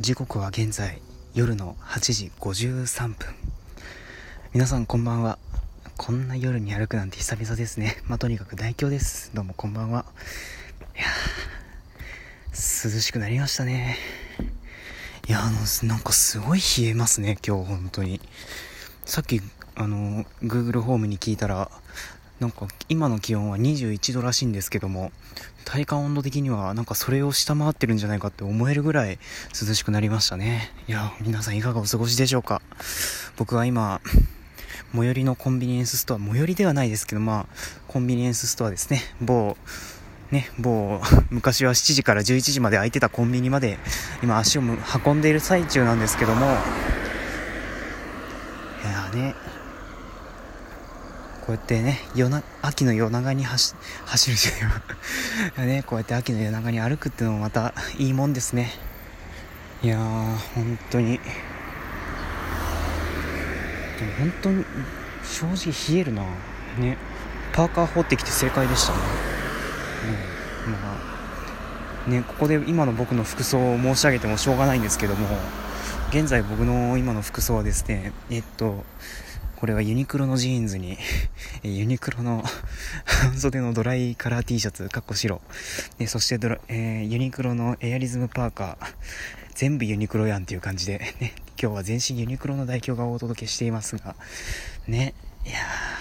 時刻は現在夜の8時53分。皆さんこんばんは。こんな夜に歩くなんて久々ですね。まあ、とにかく大凶です。どうもこんばんは。いや涼しくなりましたね。いやあのなんかすごい冷えますね今日本当に。さっきあの Google ホームに聞いたらなんか今の気温は21度らしいんですけども体感温度的にはなんかそれを下回ってるんじゃないかって思えるぐらい涼しくなりましたね。いや皆さんいかがお過ごしでしょうか。僕は今最寄りのコンビニエンスストア最寄りではないですけどまあコンビニエンスストアですね。某ね、某、昔は7時から11時まで空いてたコンビニまで、今足を運んでいる最中なんですけども、いやね、こうやってね夜な秋の夜長に走走るじゃ ねこうやって秋の夜長に歩くっていうのもまたいいもんですね。いやー本当に。でも本当に正直冷えるな。ね。パーカー放ってきて正解でしたね。うん。まあねここで今の僕の服装を申し上げてもしょうがないんですけども現在僕の今の服装はですねえっとこれはユニクロのジーンズにユニクロの半 袖のドライカラー T シャツ、かっこ白。そしてドラ、えー、ユニクロのエアリズムパーカー。全部ユニクロやんっていう感じで、ね、今日は全身ユニクロの代表がお届けしていますが、ね、いやー、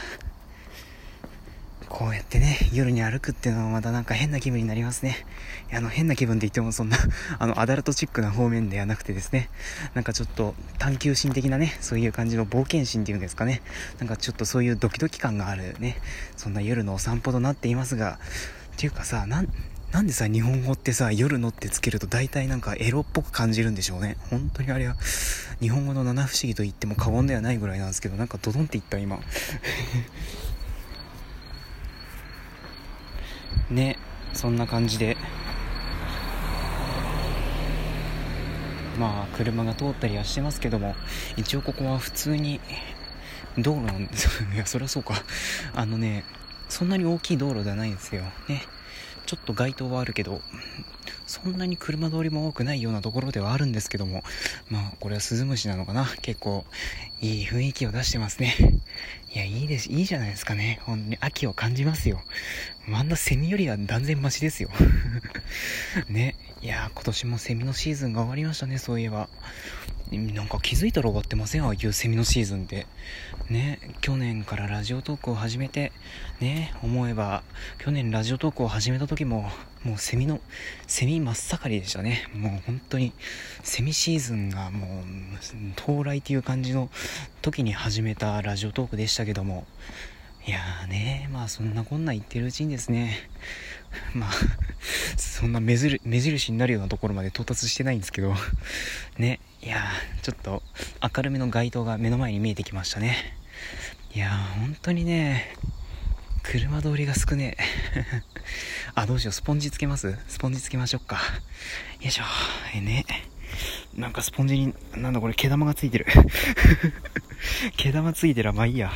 こうやってね、夜に歩くっていうのはまたなんか変な気分になりますね。あの、変な気分って言ってもそんな あの、アダルトチックな方面ではなくてですね、なんかちょっと探求心的なね、そういう感じの冒険心っていうんですかね、なんかちょっとそういうドキドキ感があるね、そんな夜のお散歩となっていますが、っていうかさ、なん、なんでさ、日本語ってさ、夜のってつけると大体なんかエロっぽく感じるんでしょうね。本当にあれは、日本語の七不思議と言っても過言ではないぐらいなんですけど、なんかドドンって言った今。ねそんな感じで。まあ車が通ったりはしてますけども一応ここは普通に道路なんです いやそりゃそうか。あのねそんなに大きい道路ではないんですよ。ね。ちょっと街灯はあるけどそんなに車通りも多くないようなところではあるんですけどもまあこれはスズムシなのかな。結構いい雰囲気を出してますね。いやいいです。いいじゃないですかね。ほんに秋を感じますよ。あんなセミよりは断然マシですよ。ね。いや今年もセミのシーズンが終わりましたねそういえば。なんか気づいたら終わってません？ああいうセミのシーズンって。ね。去年からラジオトークを始めてね。思えば去年ラジオトークを始めた時ももうセミのセミ真っ盛りでしたね。もう本当にセミシーズンがもう到来っていう感じの時に始めたラジオトークでしたけども。いやーねまあそんなこんな言ってるうちにですね。まあそんな目印になるようなところまで到達してないんですけど。ねいやーちょっと明るめの街灯が目の前に見えてきましたね。いやー本当にね車通りが少ねえ。あどうしよう。スポンジつけます？スポンジつけましょうか。よいしょ。えね。なんかスポンジになんだこれ毛玉がついてる。毛玉ついてらまあいいや。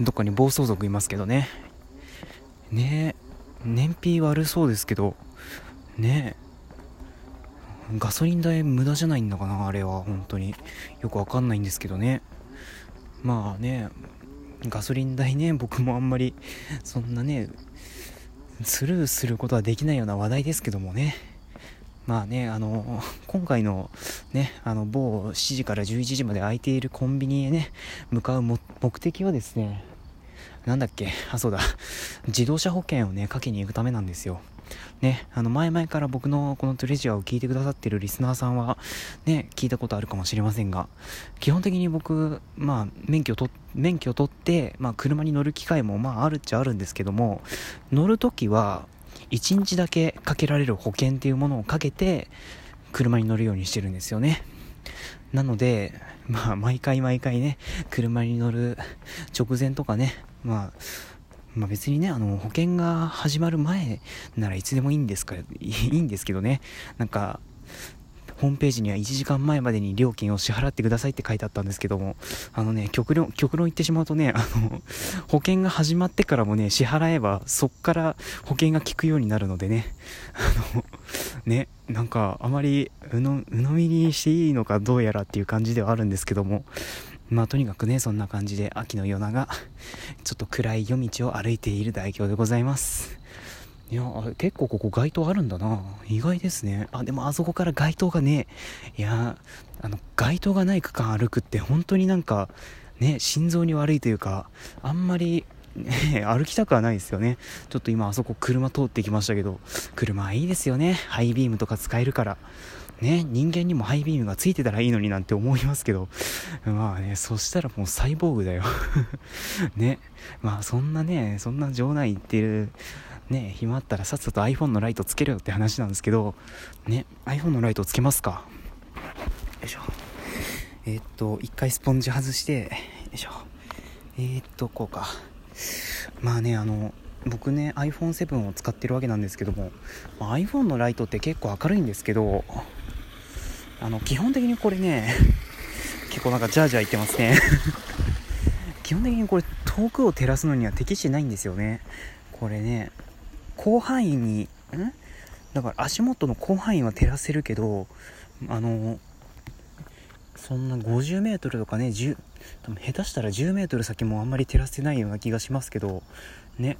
どっかに暴走族いますけどね。ねえ燃費悪そうですけど。ね。えガソリン代無駄じゃないんだかなあれは。本当に。よくわかんないんですけどね。まあね。ガソリン代ね僕もあんまりそんなねスルーすることはできないような話題ですけどもね。まあね、あの、今回のね、あの、某7時から11時まで空いているコンビニへね、向かう目的はですね、なんだっけ、あ、そうだ、自動車保険をね、かけに行くためなんですよ。ね、あの前々から僕のこのトレジャーを聞いてくださってるリスナーさんはね、聞いたことあるかもしれませんが、基本的に僕、まあ、免許と、免許を取って、まあ、車に乗る機会もまああるっちゃあるんですけども、乗るときは、1日だけかけられる保険っていうものをかけて、車に乗るようにしてるんですよね。なので、まあ、毎回毎回ね、車に乗る直前とかね、まあ、まあ、別にね、あの、保険が始まる前ならいつでもいいんですか、いいんですけどね、なんか、ホームページには1時間前までに料金を支払ってくださいって書いてあったんですけども、あのね、極論、極論言ってしまうとね、あの、保険が始まってからもね、支払えば、そっから保険が効くようになるのでね、あの、ね、なんか、あまり、うの、鵜呑みにしていいのかどうやらっていう感じではあるんですけども、まあとにかくね、そんな感じで秋の夜長、ちょっと暗い夜道を歩いている代表でございます。いや、結構ここ街灯あるんだな。意外ですね。あ、でもあそこから街灯がね、いや、あの、街灯がない区間歩くって本当になんか、ね、心臓に悪いというか、あんまり、ね、歩きたくはないですよね。ちょっと今あそこ車通ってきましたけど、車いいですよね。ハイビームとか使えるから。ね、人間にもハイビームがついてたらいいのになんて思いますけど、まあね、そしたらもうサイボーグだよ ね、まあそんなね、そんな冗談言ってる、ね、暇あったらさっさと iPhone のライトつけるよって話なんですけど、ね、iPhone のライトつけますか？よいしょ。えー、っと、一回スポンジ外して、よいしょ。えー、っと、こうか。まあね、あの、僕ね iPhone7 を使ってるわけなんですけども、まあ、iPhone のライトって結構明るいんですけどあの基本的にこれね 結構なんかジャージャー言ってますね。基本的にこれ遠くを照らすのには適してないんですよね。これね広範囲にん？だから足元の広範囲は照らせるけどあのそんな 50m とかね10多分下手したら 10m 先もあんまり照らせないような気がしますけどね。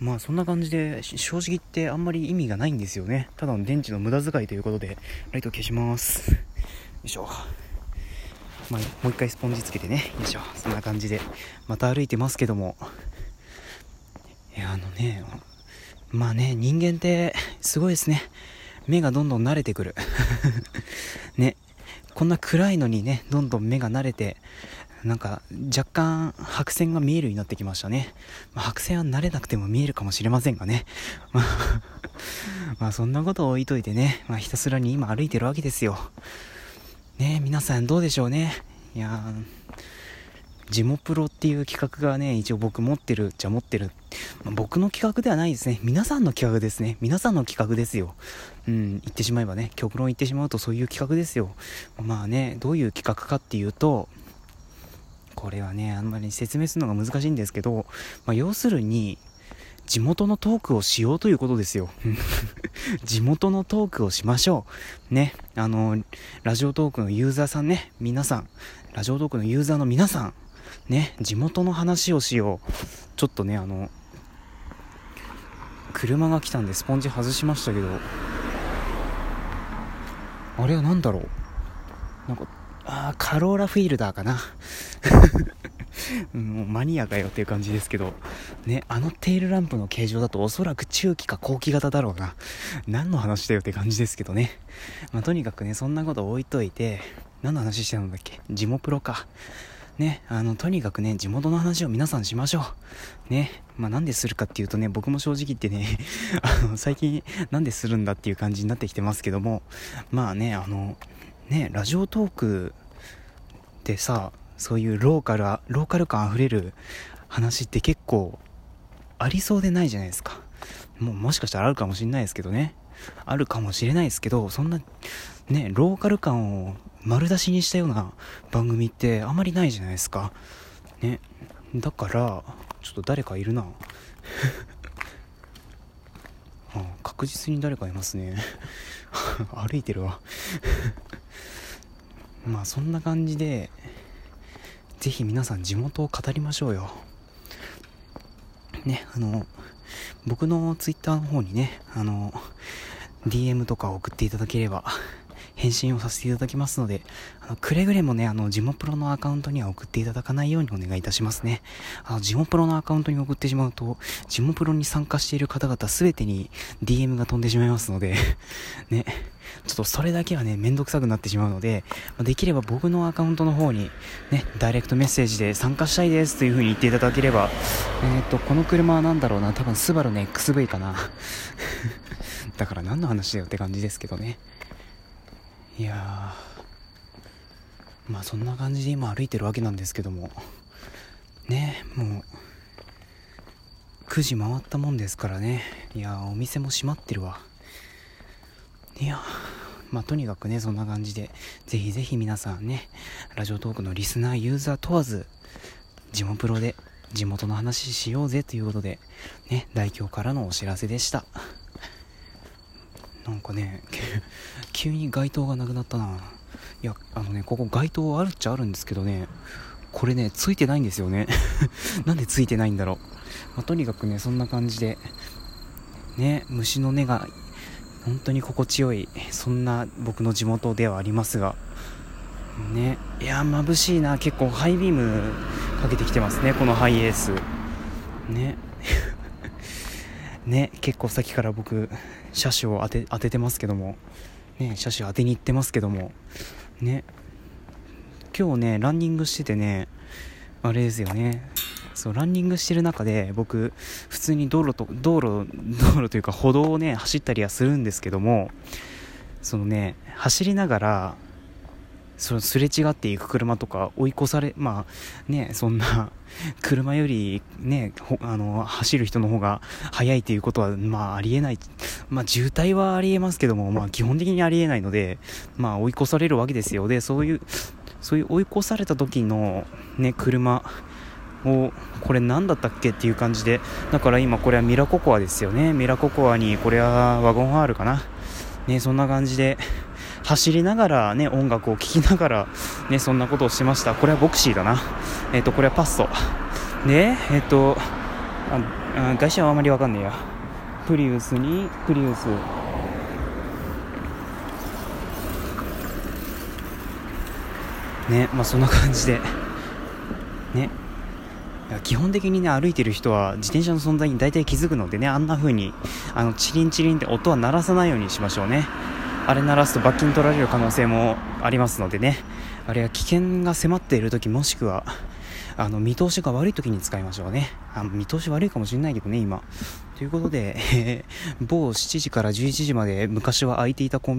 まあそんな感じで正直言ってあんまり意味がないんですよね。ただの電池の無駄遣いということでライト消します。よいしょ。まあ、もう一回スポンジつけてね。よいしょ。そんな感じでまた歩いてますけども。いやあのねまあね人間ってすごいですね。目がどんどん慣れてくる。ね。こんな暗いのにねどんどん目が慣れてなんか若干白線が見えるようになってきましたね。まあ、白線は慣れなくても見えるかもしれませんがね。まあそんなことを置いといてね、まあ、ひたすらに今歩いてるわけですよ。ね皆さんどうでしょうね。いやジモプロっていう企画がね、一応僕持ってるじゃ持ってる。まあ、僕の企画ではないですね。皆さんの企画ですね。皆さんの企画ですよ。うん、言ってしまえばね、極論言ってしまうとそういう企画ですよ。まあね、どういう企画かっていうと、これはねあんまり説明するのが難しいんですけど、まあ、要するに地元のトークをしようということですよ。地元のトークをしましょう。ね。あのラジオトークのユーザーさんね。皆さん。ラジオトークのユーザーの皆さん。ね。地元の話をしよう。ちょっとねあの車が来たんでスポンジ外しましたけど。あれは何だろう？なんかあカローラフィールダーかな もうマニアかよっていう感じですけど、ね、あのテールランプの形状だとおそらく中期か後期型だろうな。何の話だよって感じですけどね。まあ、とにかくね、そんなこと置いといて、何の話してたんだっけ？ジモプロか。ね、あの、とにかくね、地元の話を皆さんしましょう。ね、まあなんでするかっていうとね、僕も正直言ってね、あの、最近なんでするんだっていう感じになってきてますけども、まあね、あの、ね、ラジオトークでさ、そういうローカル、ローカル感あふれる話って結構ありそうでないじゃないですか。もうもしかしたらあるかもしれないですけどね。あるかもしれないですけど、そんな、ね、ローカル感を丸出しにしたような番組ってあまりないじゃないですか。ね。だから、ちょっと誰かいるな。あ確実に誰かいますね。歩いてるわまあそんな感じで是非皆さん地元を語りましょうよねあの僕の twitter の方にねあの DM とか送っていただければ返信をさせていただきますので、あのくれぐれもね、あの、ジモプロのアカウントには送っていただかないようにお願いいたしますね。あの、ジモプロのアカウントに送ってしまうと、ジモプロに参加している方々すべてに DM が飛んでしまいますので ね、ちょっとそれだけはね、めんどくさくなってしまうので、できれば僕のアカウントの方に、ね、ダイレクトメッセージで参加したいですという風に言っていただければ、えっ、ー、と、この車は何だろうな、多分スバルの XV かな。だから何の話だよって感じですけどね。いやまあそんな感じで今歩いてるわけなんですけどもねもう9時回ったもんですからねいやお店も閉まってるわいやまあ、とにかくね、そんな感じで、ぜひぜひ皆さんね、ラジオトークのリスナー、ユーザー問わず、地元プロで地元の話しようぜということで、ね、代表からのお知らせでした。なんかね、急に街灯がなくなったな。いや、あのね、ここ街灯あるっちゃあるんですけどね、これね、ついてないんですよね。なんでついてないんだろう。まあ、とにかくね、そんな感じで、ね、虫の音が本当に心地よい、そんな僕の地元ではありますが、ね、いや、眩しいな、結構ハイビームかけてきてますね、このハイエース。ね。ね、結構さっきから僕、車種を当て当ててますけども、ね、車種当てに行ってますけども、ね、今日ね、ランニングしててね、あれですよね、そうランニングしてる中で僕普通に道路と道路道路というか歩道をね走ったりはするんですけどもそのね走りながらそのすれ違っていく車とか追い越されまあねそんな車よりねあの走る人の方が速いということはまあありえない。まあ渋滞はありえますけどもまあ基本的にありえないのでまあ追い越されるわけですよ。でそういうそういう追い越された時のね車をこれ何だったっけっていう感じでだから今これはミラココアですよね。ミラココアにこれはワゴン R かな。ねそんな感じで走りながらね音楽を聴きながらねそんなことをしました。これはボクシーだな。えっ、ー、とこれはパッソ。でえっ、ー、とあ外車はあまりわかんねえや。プリウスにプリウス。ねまあそんな感じで。ね。基本的にね歩いてる人は自転車の存在に大体気づくのでねあんな風にあのチリンチリンって音は鳴らさないようにしましょうね。あれ鳴らすと罰金取られる可能性もありますのでね。あれは危険が迫っている時もしくはあの見通しが悪い時に使いましょうね。あ見通し悪いかもしれないけどね今。ということで、えー、某7時から11時まで昔は空いていたコンビ